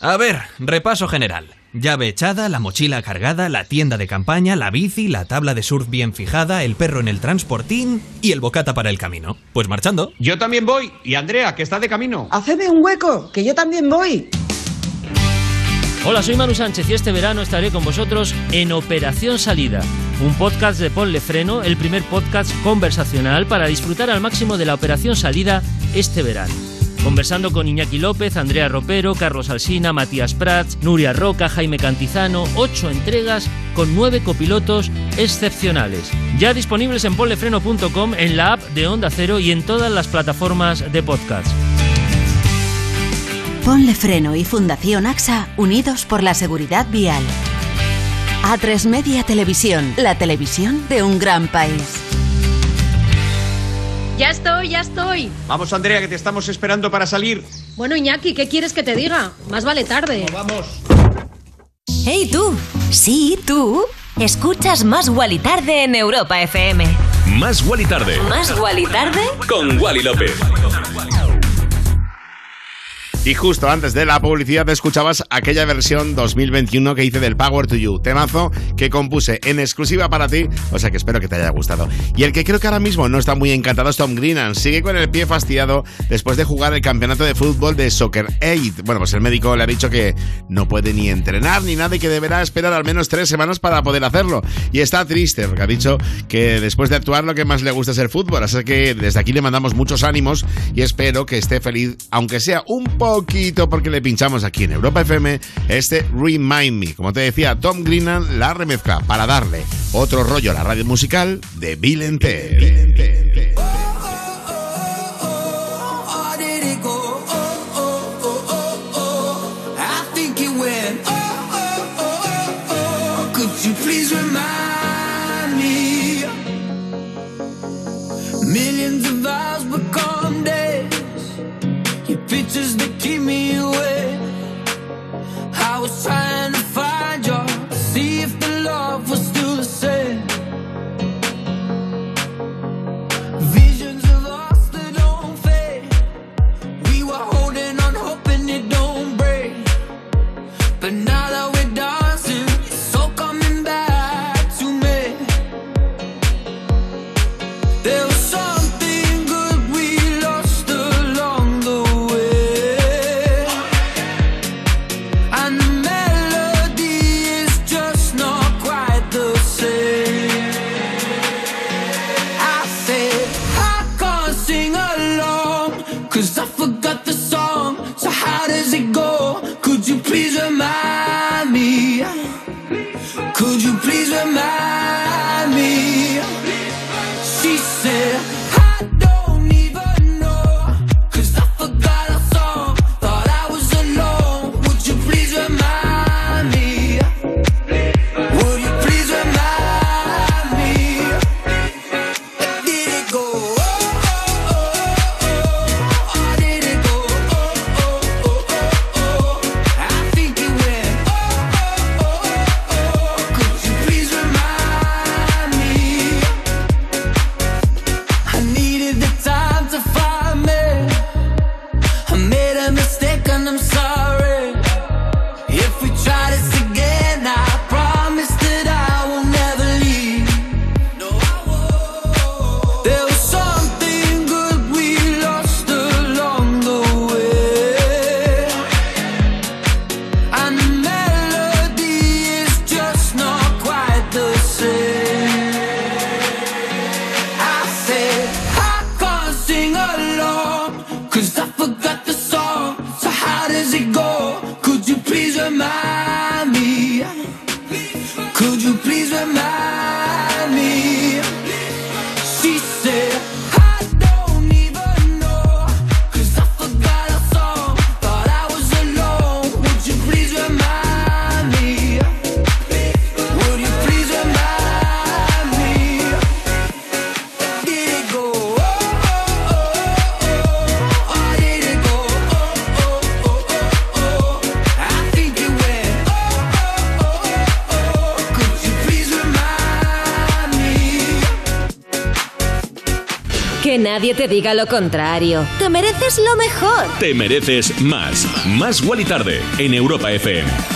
A ver, repaso general. Llave echada, la mochila cargada, la tienda de campaña, la bici, la tabla de surf bien fijada, el perro en el transportín y el bocata para el camino. Pues marchando. Yo también voy. Y Andrea, que está de camino. Hacedme un hueco, que yo también voy. Hola, soy Manu Sánchez y este verano estaré con vosotros en Operación Salida, un podcast de Ponle Freno, el primer podcast conversacional para disfrutar al máximo de la Operación Salida este verano. Conversando con Iñaki López, Andrea Ropero, Carlos Alsina, Matías Prats, Nuria Roca, Jaime Cantizano, ocho entregas con nueve copilotos excepcionales. Ya disponibles en ponlefreno.com, en la app de Onda Cero y en todas las plataformas de podcast. Ponle Freno y Fundación AXA unidos por la seguridad vial. A3 Media Televisión, la televisión de un gran país. Ya estoy, ya estoy. Vamos, Andrea, que te estamos esperando para salir. Bueno, Iñaki, ¿qué quieres que te diga? Más vale tarde. Vamos. ¡Hey tú! Sí, tú. Escuchas Más Guali Tarde en Europa FM. Más Guali Tarde. ¿Más Guali Tarde? Con Wally López. Y justo antes de la publicidad escuchabas aquella versión 2021 que hice del Power to You, temazo que compuse en exclusiva para ti, o sea que espero que te haya gustado. Y el que creo que ahora mismo no está muy encantado es Tom Greenan, sigue con el pie fastidiado después de jugar el campeonato de fútbol de Soccer 8. Bueno, pues el médico le ha dicho que no puede ni entrenar ni nada y que deberá esperar al menos tres semanas para poder hacerlo. Y está triste porque ha dicho que después de actuar lo que más le gusta es el fútbol, así que desde aquí le mandamos muchos ánimos y espero que esté feliz, aunque sea un poco poquito porque le pinchamos aquí en Europa FM este Remind Me. Como te decía, Tom Greenan la remezcla para darle otro rollo a la radio musical de Bill me? Millions of. Pictures that keep me awake. I was trying Que nadie te diga lo contrario. Te mereces lo mejor. Te mereces más. Más Wally Tarde en Europa FM.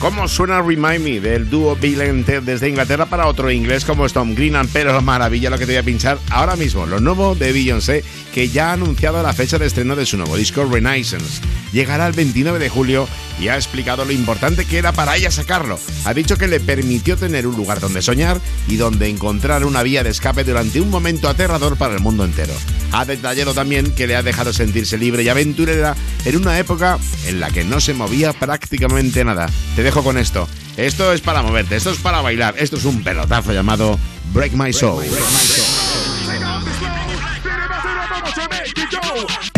¿Cómo suena Remind Me del dúo Bill and Ted desde Inglaterra para otro inglés como Tom Greenan? Pero maravilla lo que te voy a pinchar ahora mismo, lo nuevo de Beyoncé, que ya ha anunciado la fecha de estreno de su nuevo disco Renaissance. Llegará el 29 de julio y ha explicado lo importante que era para ella sacarlo. Ha dicho que le permitió tener un lugar donde soñar y donde encontrar una vía de escape durante un momento aterrador para el mundo entero. Ha detallado también que le ha dejado sentirse libre y aventurera en una época en la que no se movía prácticamente nada. Te dejo con esto. Esto es para moverte, esto es para bailar, esto es un pelotazo llamado Break My Soul. You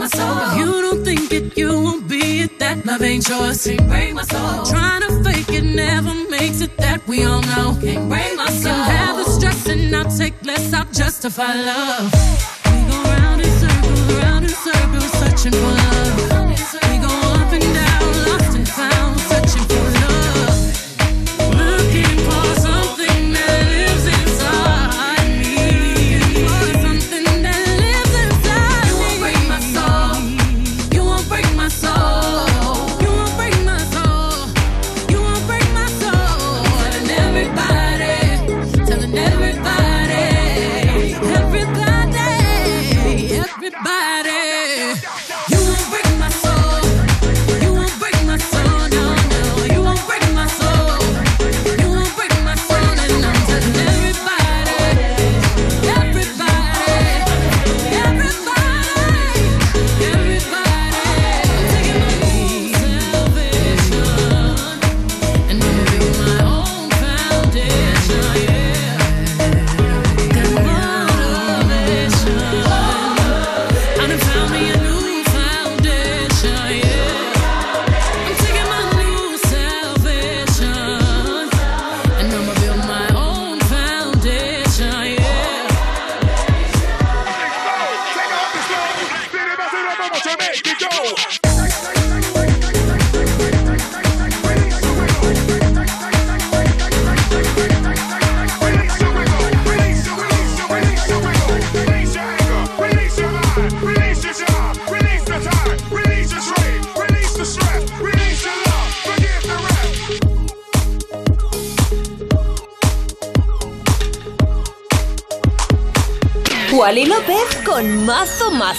My soul. If You don't think it, you won't be it. That love ain't yours. Can't break my soul. Trying to fake it never makes it. That we all know. Can't break my soul. Can have the stress and I'll take less. I'll justify love. We go round in circles, round in circles, searching for love.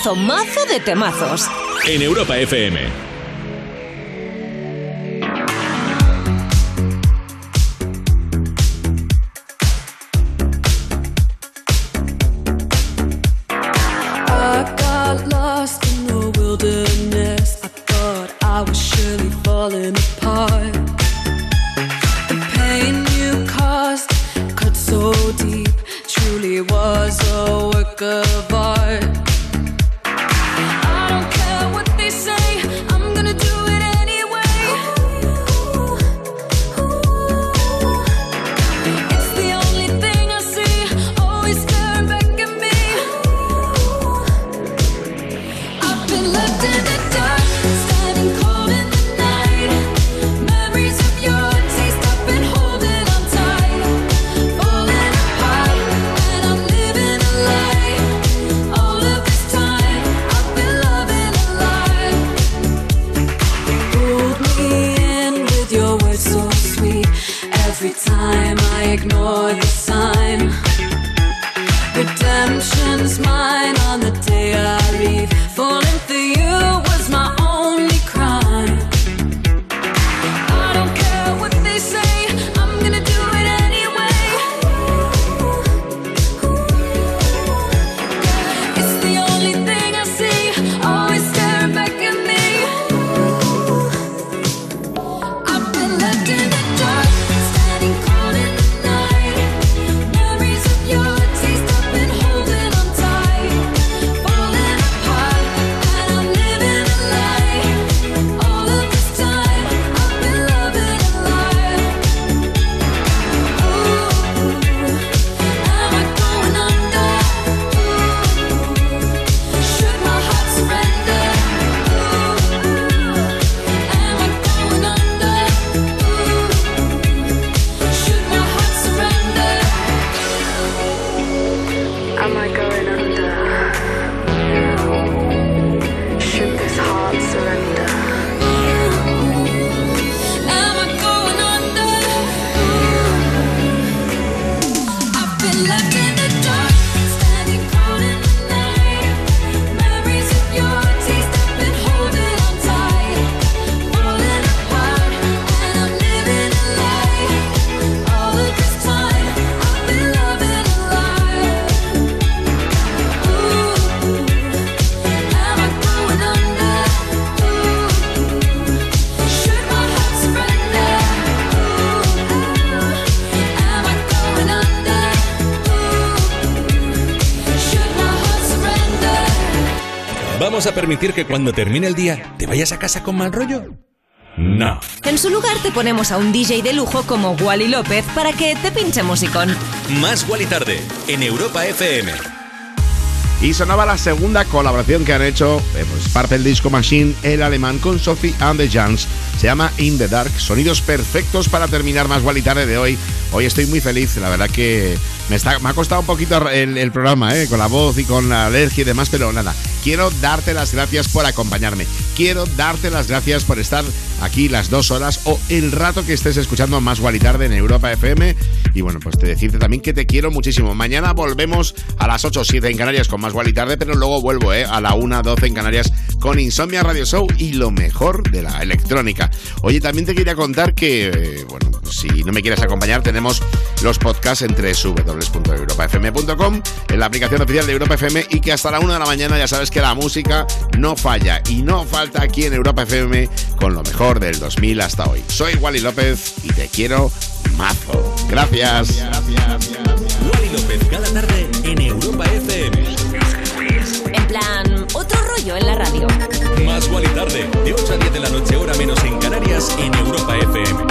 Mazo, de temazos. En Europa FM. ¿Vamos a permitir que cuando termine el día te vayas a casa con mal rollo? No. En su lugar te ponemos a un DJ de lujo como Wally López para que te pinche musicón. Más Wally Tarde en Europa FM. Y sonaba la segunda colaboración que han hecho eh, pues, Purple Disco Machine, el alemán, con Sophie and the Jans. Se llama In the Dark. Sonidos perfectos para terminar más y tarde de hoy. Hoy estoy muy feliz. La verdad que me, está, me ha costado un poquito el, el programa, eh, con la voz y con la alergia y demás, pero nada. Quiero darte las gracias por acompañarme. Quiero darte las gracias por estar aquí las dos horas o el rato que estés escuchando más y tarde en Europa FM. Y bueno, pues te decirte también que te quiero muchísimo. Mañana volvemos a las 8 o 7 en Canarias con más y tarde, pero luego vuelvo eh, a la 1 12 en Canarias con Insomnia Radio Show y lo mejor de la electrónica. Oye, también te quería contar que, eh, bueno, si no me quieres acompañar, tenemos los podcasts en www.europafm.com, en la aplicación oficial de Europa FM y que hasta la 1 de la mañana ya sabes que la música no falla y no falta aquí en Europa FM con lo mejor del 2000 hasta hoy. Soy Wally López y te quiero mazo. Gracias. Wally López cada tarde en Europa FM. En plan, otro rollo en la radio. Más Wally Tarde, de 8 a 10 de la noche, hora menos en Canarias, en Europa FM.